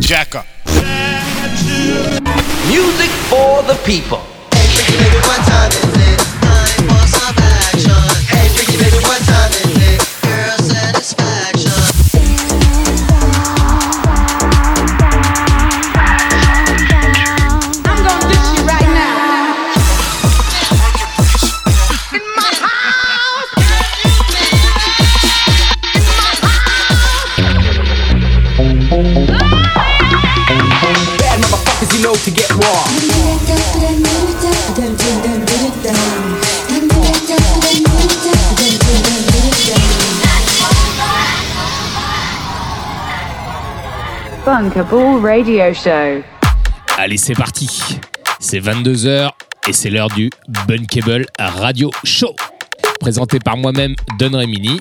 Jack up. Music for the people. Radio Show. Allez, c'est parti. C'est 22h et c'est l'heure du Bunkable Radio Show. Présenté par moi-même, Don Remini.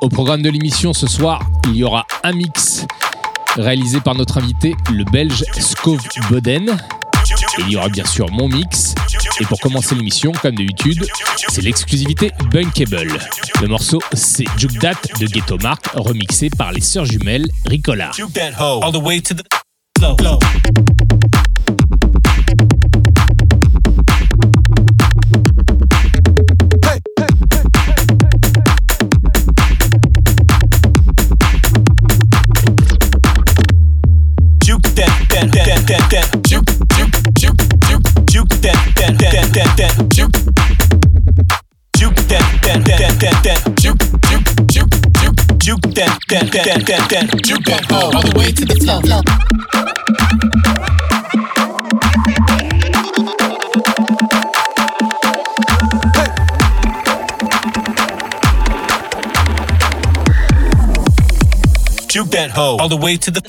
Au programme de l'émission ce soir, il y aura un mix réalisé par notre invité, le belge Skov Boden. Il y aura bien sûr mon mix. Et pour commencer l'émission, comme d'habitude, c'est l'exclusivité Bunkable. Le morceau, c'est Juke Dat de Ghetto Mark, remixé par les sœurs jumelles Ricola. That, that. Juke. Juke that, that, that, that, that. Juke, juke, juke, juke, juke that, that, that, that, that. Juke that all the way to the flow. Juke that hoe all the way to the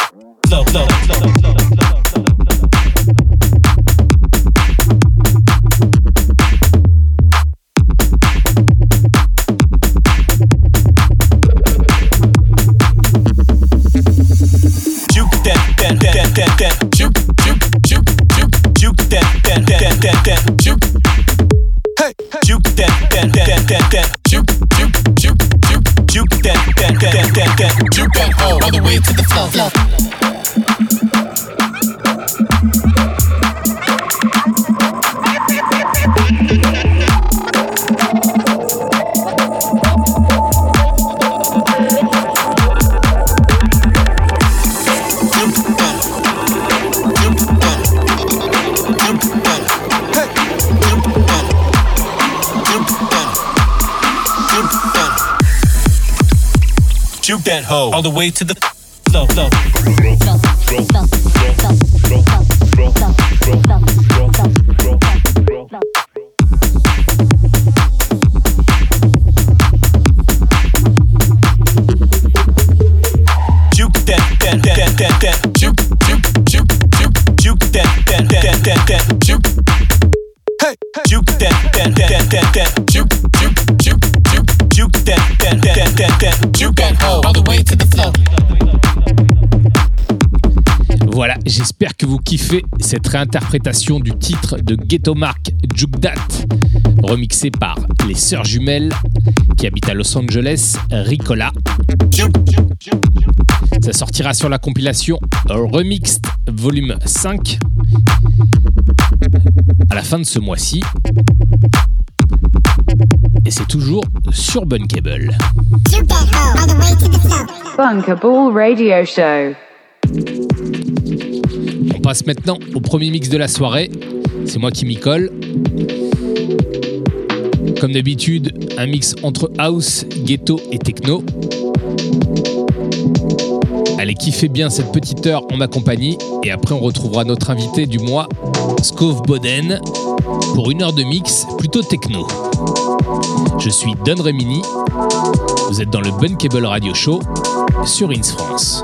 flow, flow, flow, flow, flow. You go all the way to the floor. That hoe all the way to the flow, flow. Juke kiffez cette réinterprétation du titre de Ghetto Mark Jukdat, remixé par les sœurs jumelles qui habitent à Los Angeles, Ricola. Ça sortira sur la compilation Remixed Volume 5 à la fin de ce mois-ci. Et c'est toujours sur Bunkable. Bunkable Radio Show. On passe maintenant au premier mix de la soirée. C'est moi qui m'y colle. Comme d'habitude, un mix entre house, ghetto et techno. Allez, kiffez bien cette petite heure en ma compagnie. Et après, on retrouvera notre invité du mois, Skov Boden, pour une heure de mix plutôt techno. Je suis Don Remini. Vous êtes dans le Bunkable Radio Show sur Ins France.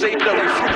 SAW.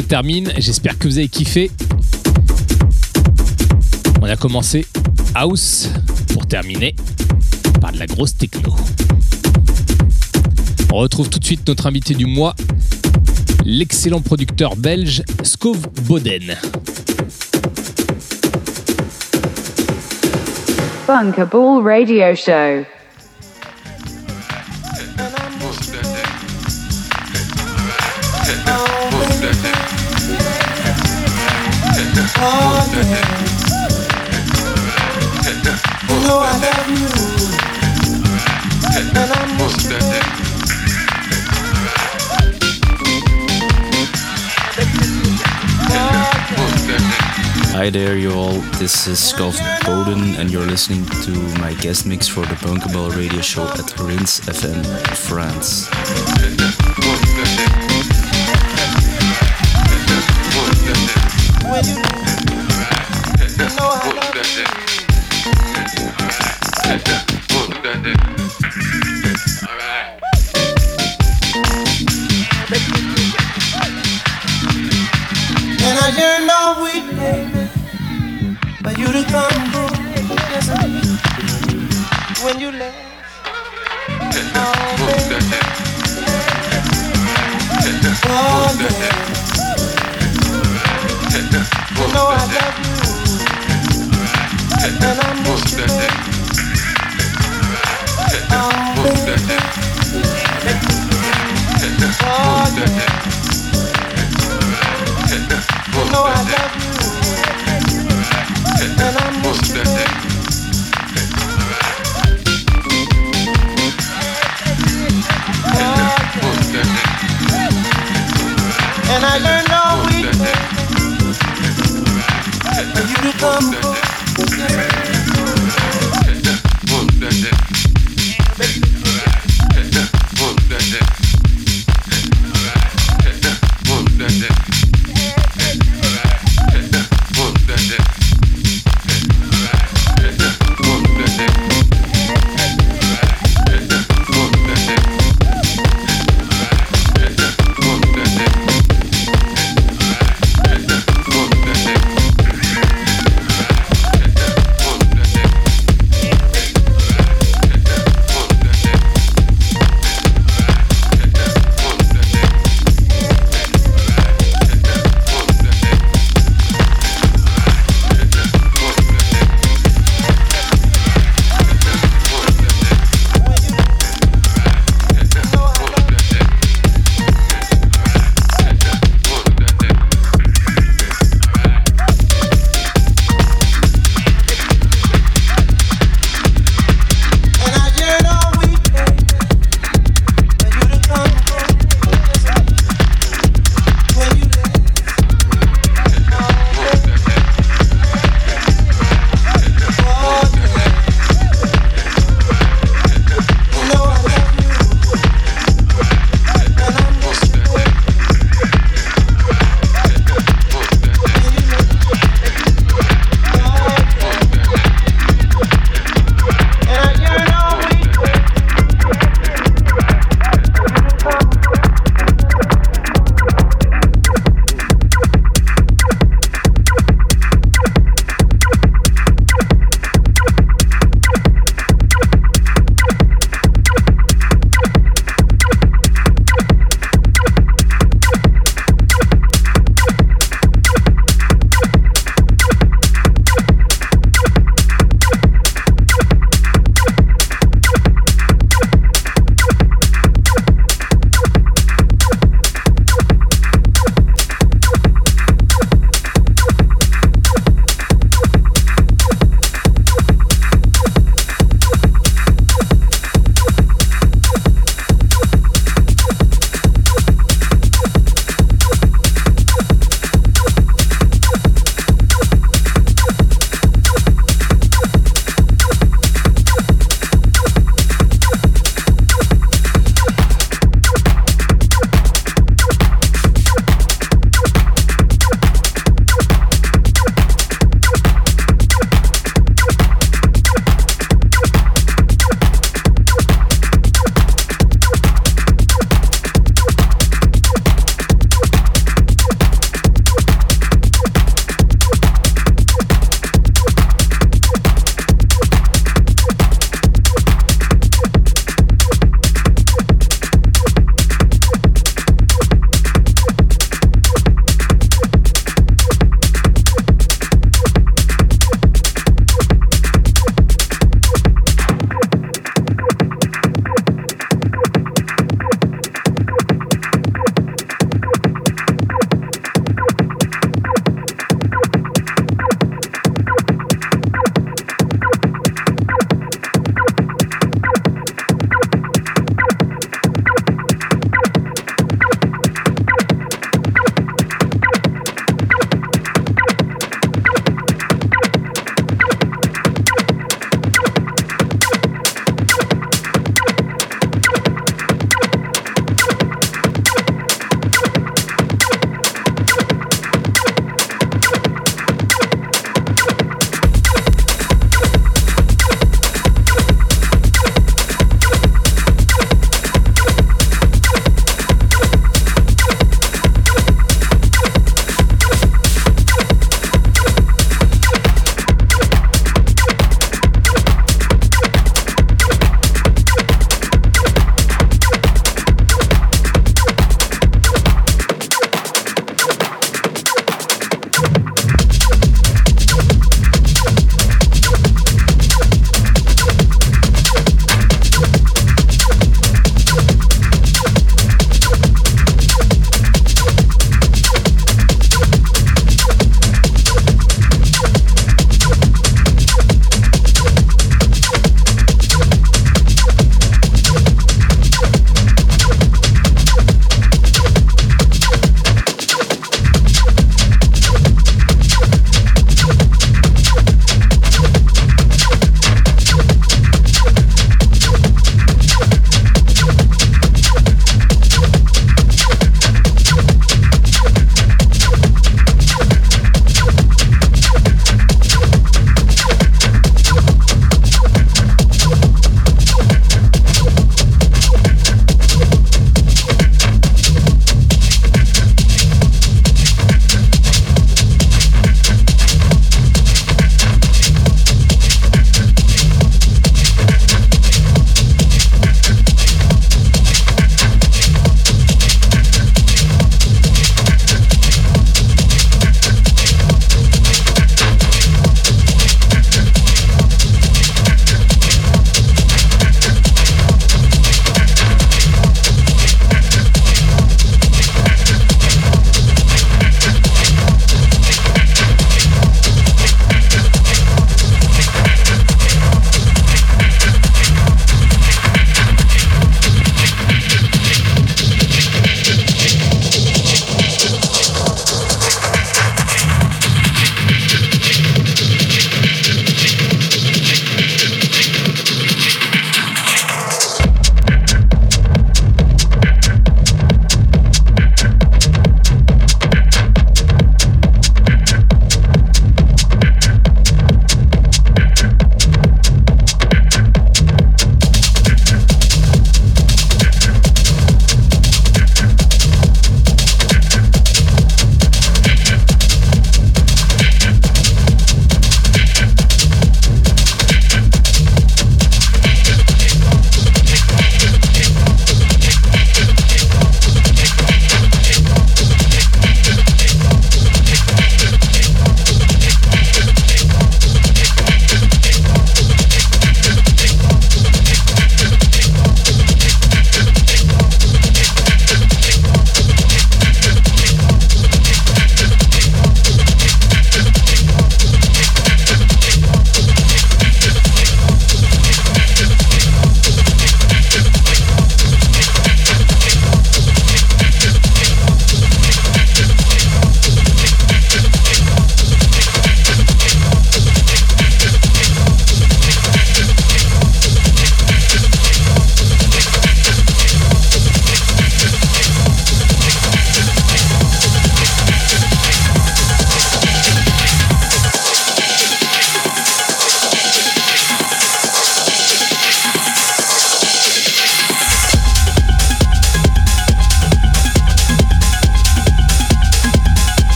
Termine. J'espère que vous avez kiffé. On a commencé House pour terminer par de la grosse techno. On retrouve tout de suite notre invité du mois, l'excellent producteur belge Skov Boden. Bunker Radio Show. Hi there, you all. This is Golf Bowden, and you're listening to my guest mix for the Bunkable radio show at Rins FM France.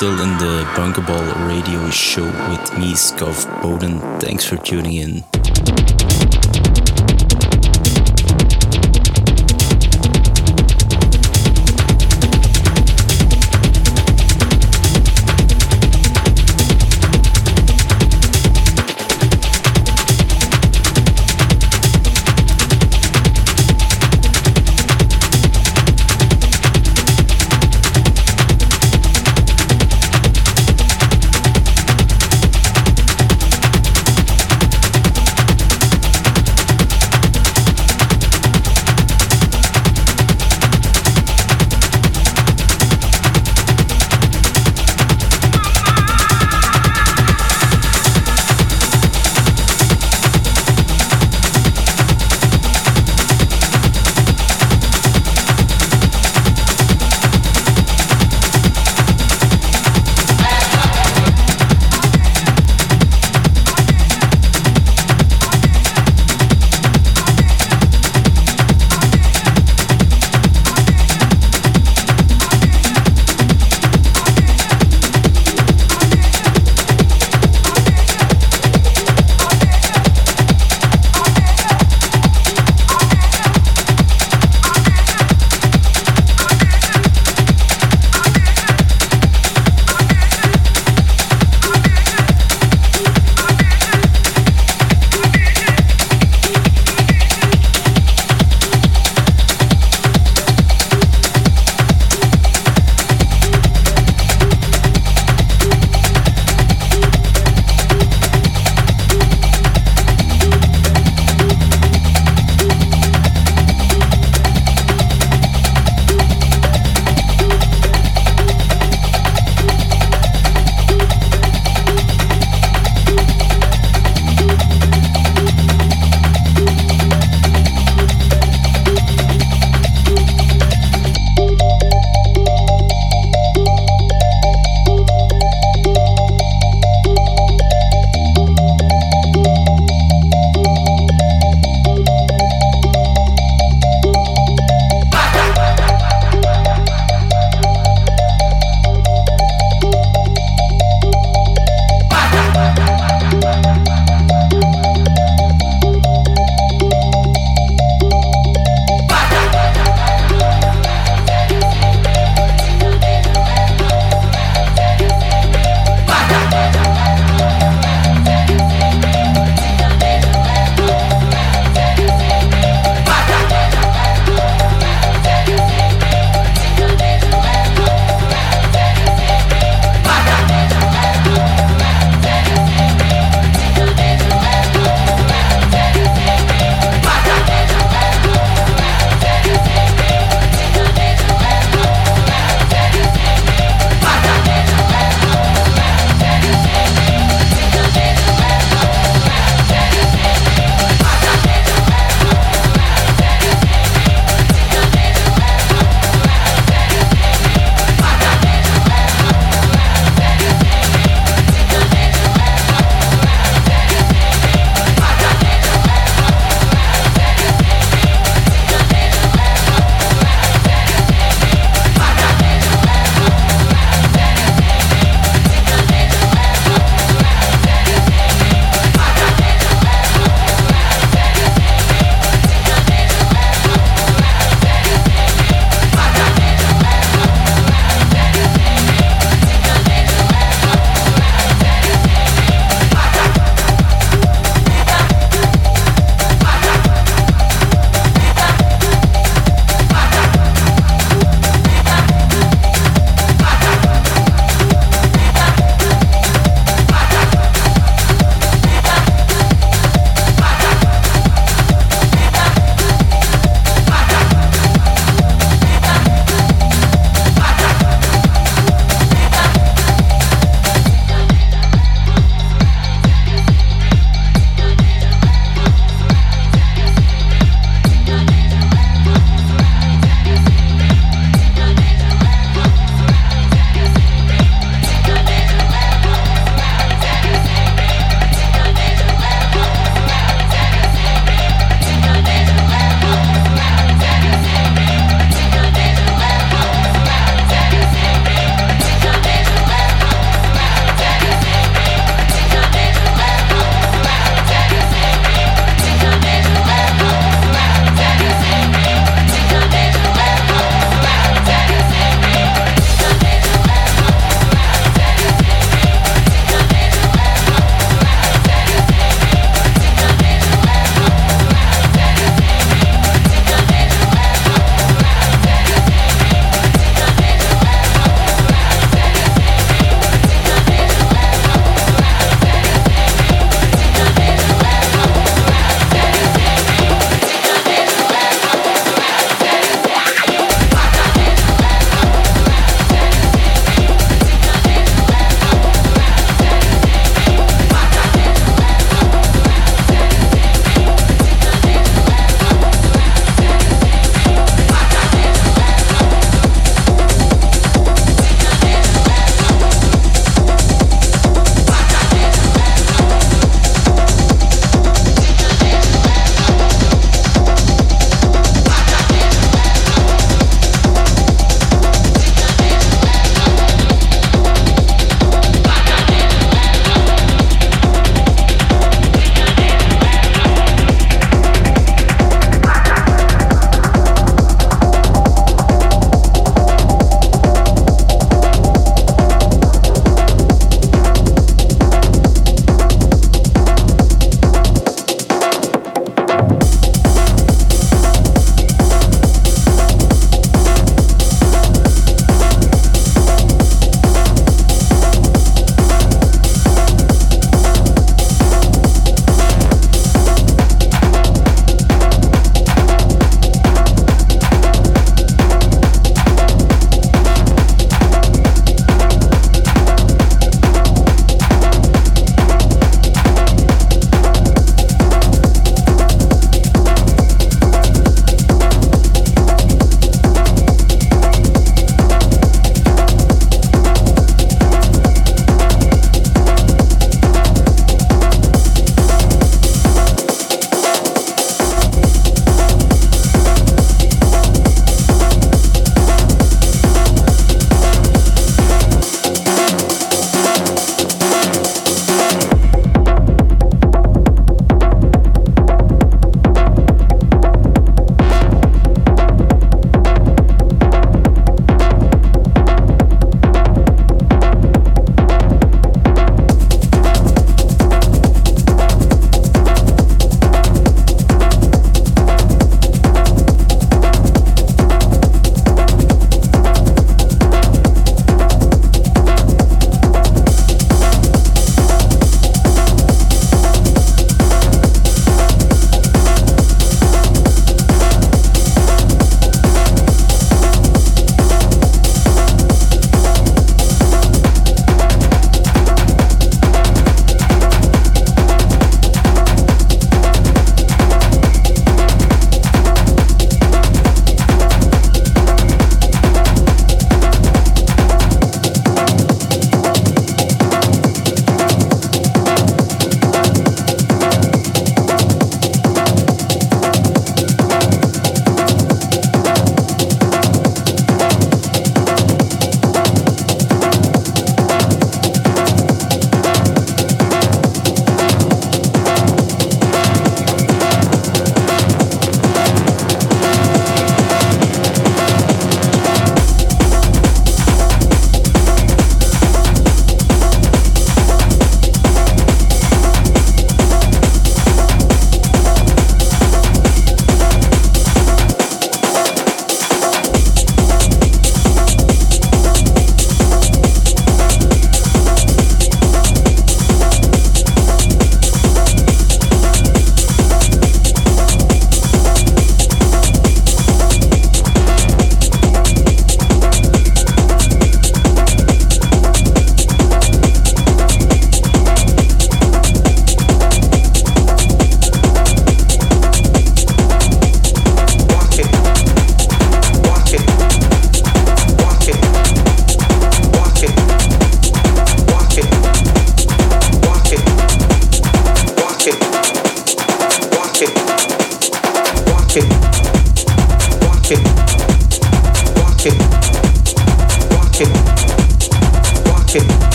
Still in the Bunkerball radio show with me, Scov Bowden. Thanks for tuning in.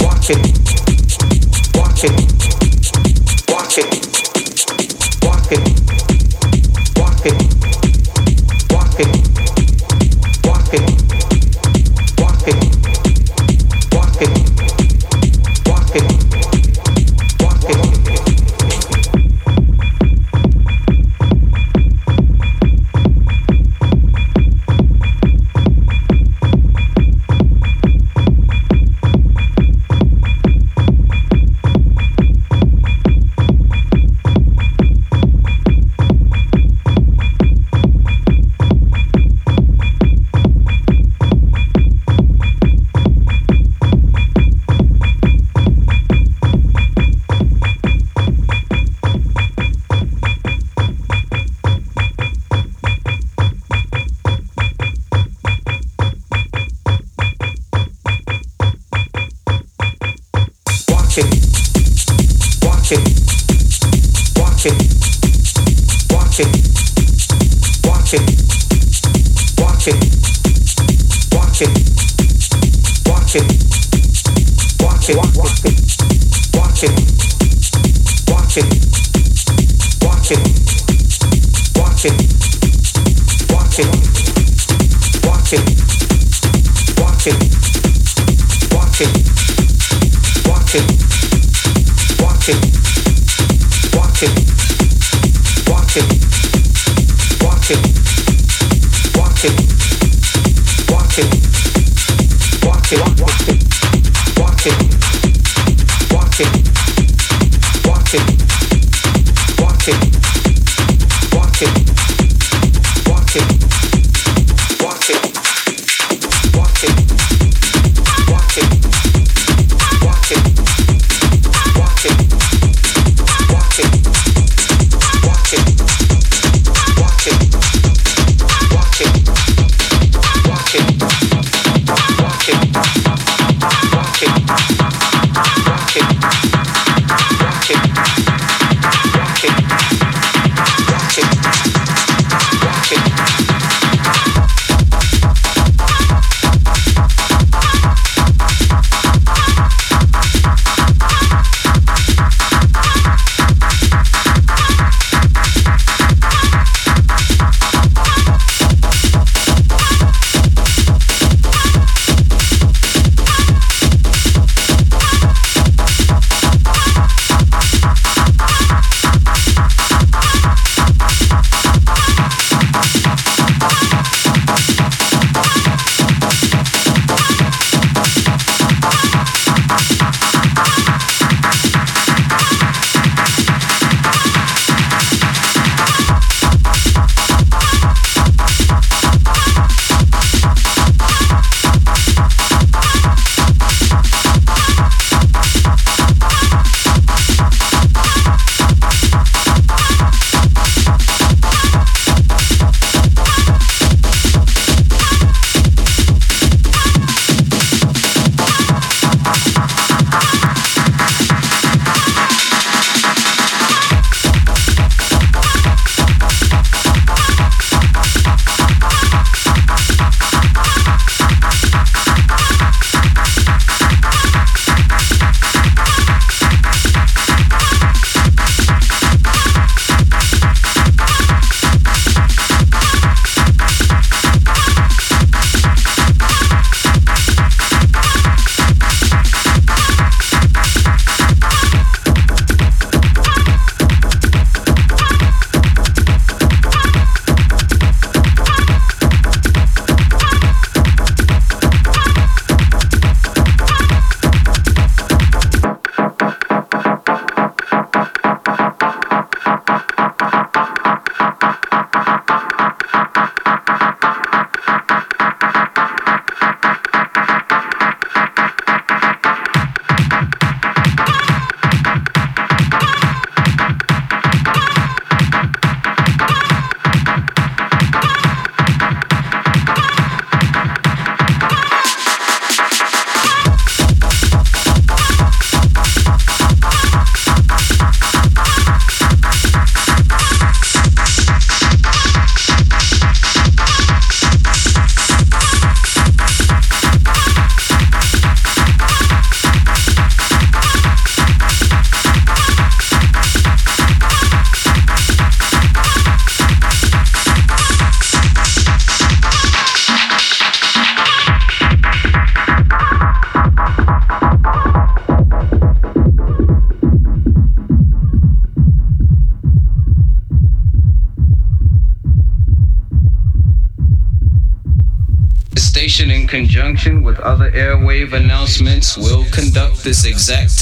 watching it.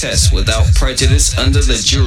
Test without prejudice under the jury.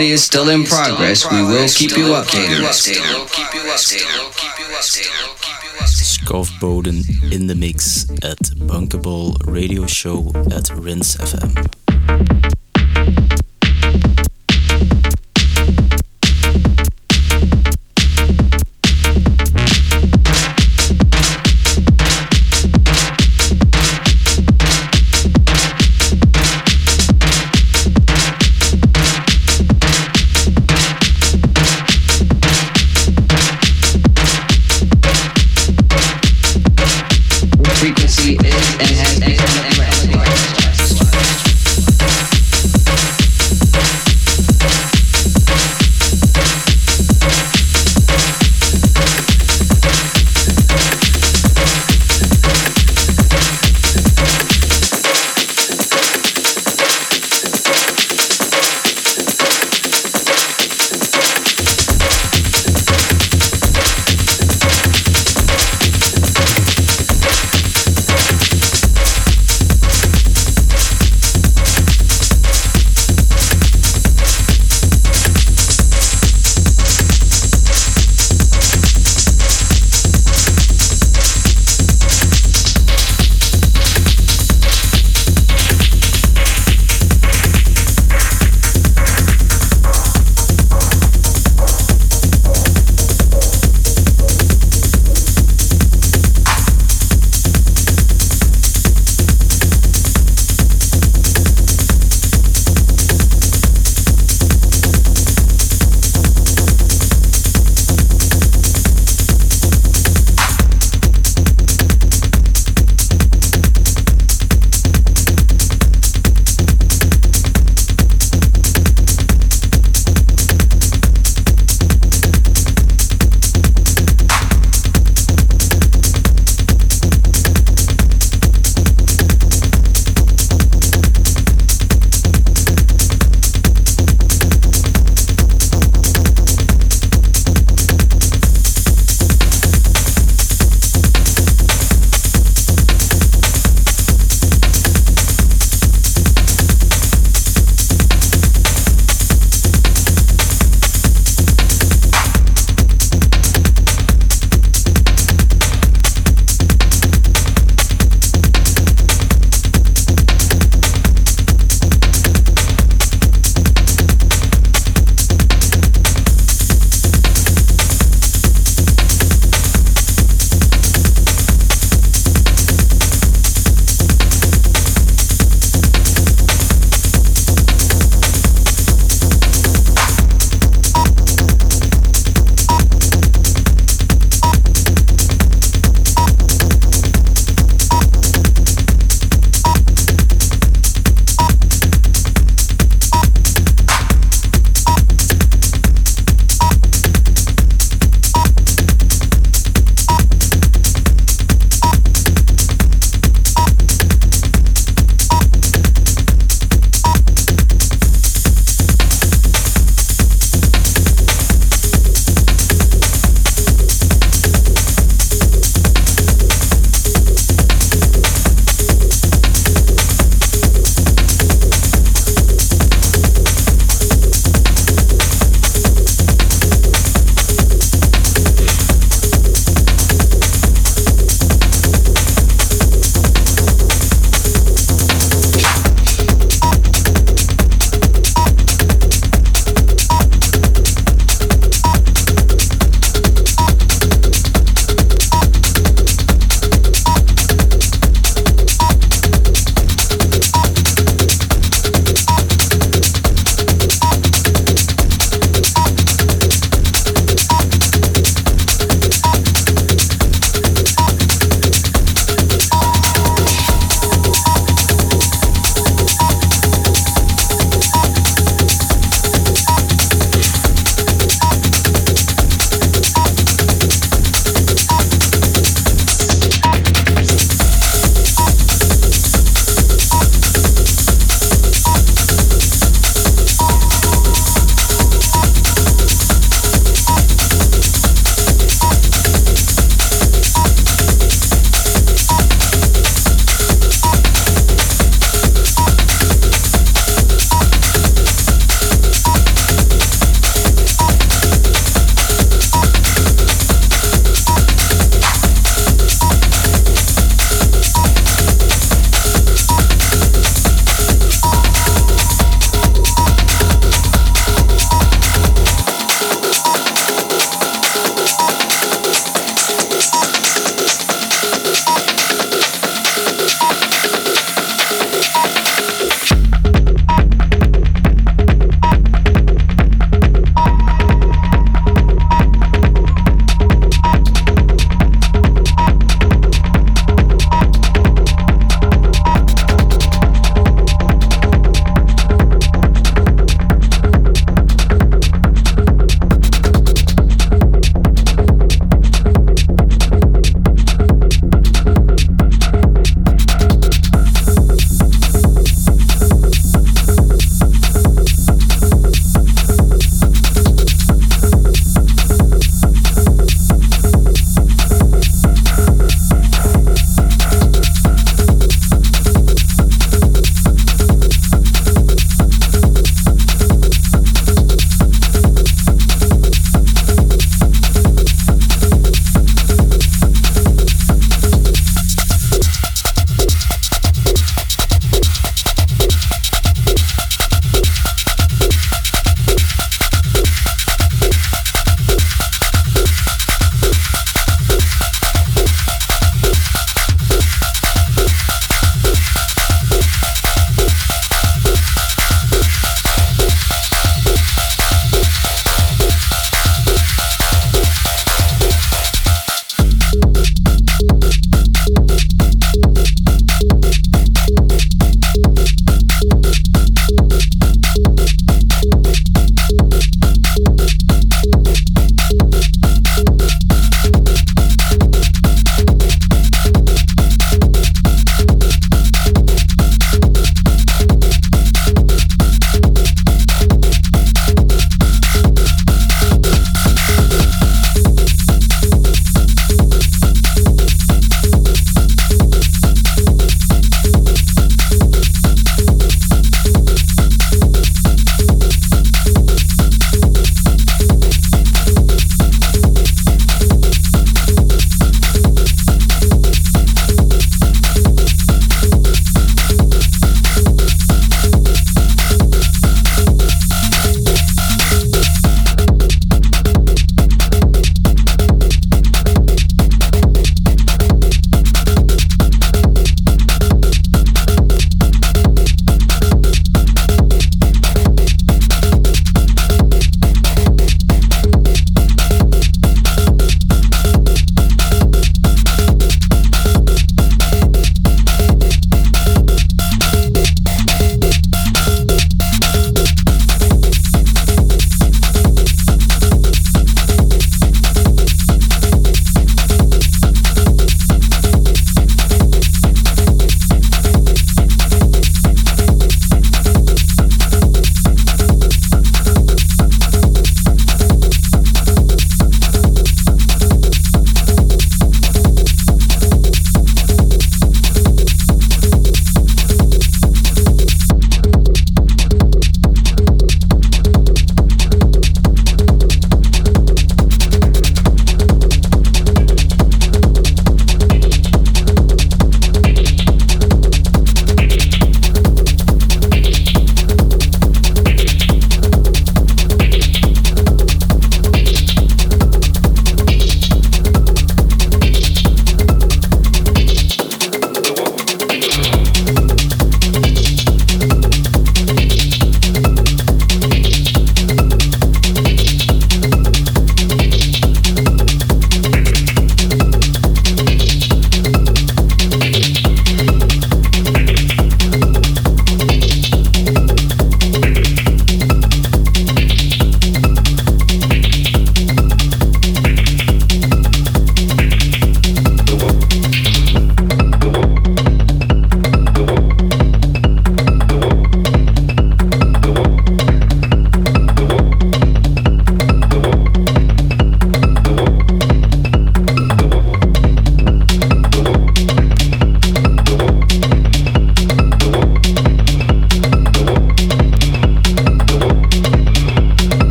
party is still in progress, we will keep you updated. Scoff Bowden in the mix at Bunkable Radio Show at Rinse FM.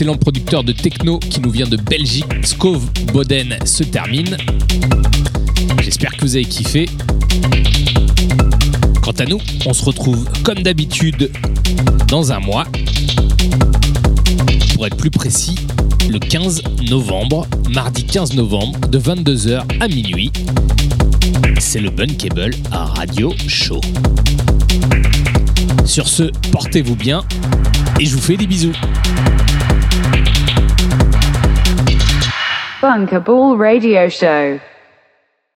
L'excellent producteur de techno qui nous vient de Belgique, Skov Boden, se termine. J'espère que vous avez kiffé. Quant à nous, on se retrouve comme d'habitude dans un mois. Pour être plus précis, le 15 novembre, mardi 15 novembre, de 22h à minuit. C'est le Bunkable à Radio Show. Sur ce, portez-vous bien et je vous fais des bisous. Kabul radio show.